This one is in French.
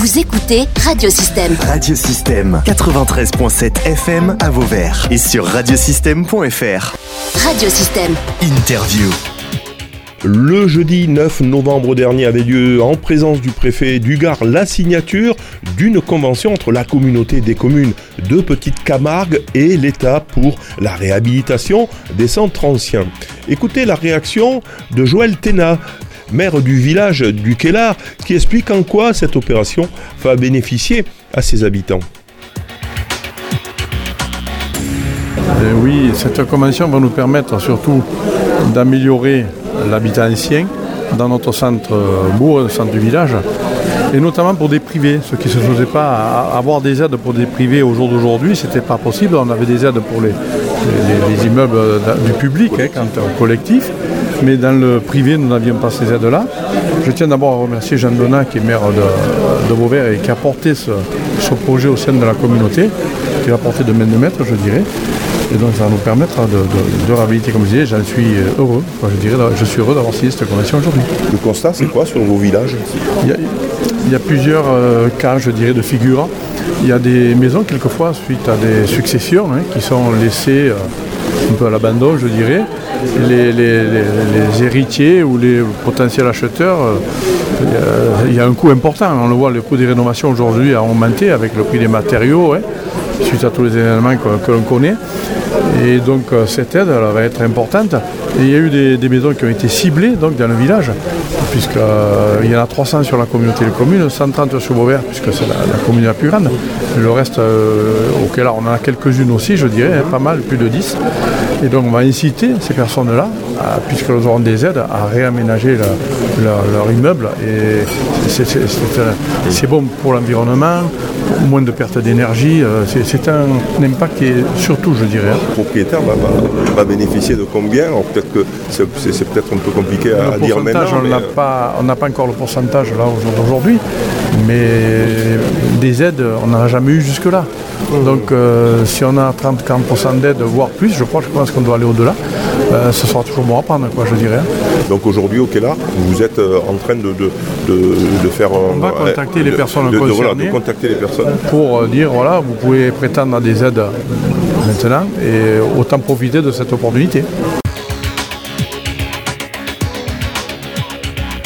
Vous écoutez Radiosystème. Radiosystème 93.7 FM à Vauvert et sur radiosystème.fr. Radiosystème. Interview. Le jeudi 9 novembre dernier avait lieu en présence du préfet du Gard la signature d'une convention entre la communauté des communes de Petite Camargue et l'État pour la réhabilitation des centres anciens. Écoutez la réaction de Joël Téna, maire du village du Kellar, qui explique en quoi cette opération va bénéficier à ses habitants. Euh, oui, cette convention va nous permettre surtout d'améliorer l'habitat ancien dans notre centre euh, bourg, centre du village, et notamment pour des privés, ce qui ne se faisait pas. Avoir des aides pour des privés au jour d'aujourd'hui, ce n'était pas possible. On avait des aides pour les, immeubles du public, hein, quand, au collectif, mais dans le privé, nous n'avions pas ces aides-là. Je tiens d'abord à remercier Jean Donat, qui est maire de, Beauvert et qui a porté ce, projet au sein de la communauté, qui l'a porté de main de maître, je dirais. Et donc ça va nous permettre de, réhabiliter, comme je disais, j'en suis heureux. je, dirais, je suis heureux d'avoir signé cette convention aujourd'hui. Le constat, c'est quoi sur vos villages? Il y, a, plusieurs euh, cas, je dirais, de figures. Il y a des maisons, quelquefois, suite à des successions, hein, qui sont laissées euh, un peu à l'abandon, je dirais. Les, héritiers ou les potentiels acheteurs, euh, il y, a un coût important. On le voit, le coût des rénovations aujourd'hui a augmenté avec le prix des matériaux. Hein suite à tous les éléments que, l'on connaît. Et donc euh, cette aide va être importante. Il y a eu des, maisons qui ont été ciblées donc, dans le village, puisqu'il euh, y en a 300 sur la communauté de communes, 130 sur Beauvert, puisque c'est la, commune la plus grande. Le reste, euh, on en a quelques-unes aussi, je dirais, hein, pas mal, plus de 10. Et donc on va inciter ces personnes-là, puisqu'elles auront des aides, à réaménager leur immeuble. Et c'est bon pour l'environnement, moins de perte d'énergie. Euh, c'est un, impact qui est surtout, je dirais. Le propriétaire va, bénéficier de combien? Peut-être que c'est peut-être un peu compliqué à, dire maintenant. On n'a pas, encore le pourcentage là aujourd'hui, mais des aides, on n'en a jamais eu jusque-là. Donc euh, si on a 30-40% d'aide, voire plus, je crois, je pense qu'on doit aller au-delà. Euh, ce sera toujours bon à prendre, quoi, je dirais. Donc aujourd'hui, au Kela, vous êtes en train de, de, faire... On va contacter les personnes concernées. de contacter les personnes pour euh, dire voilà, vous pouvez prétendre à des aides maintenant et autant profiter de cette opportunité.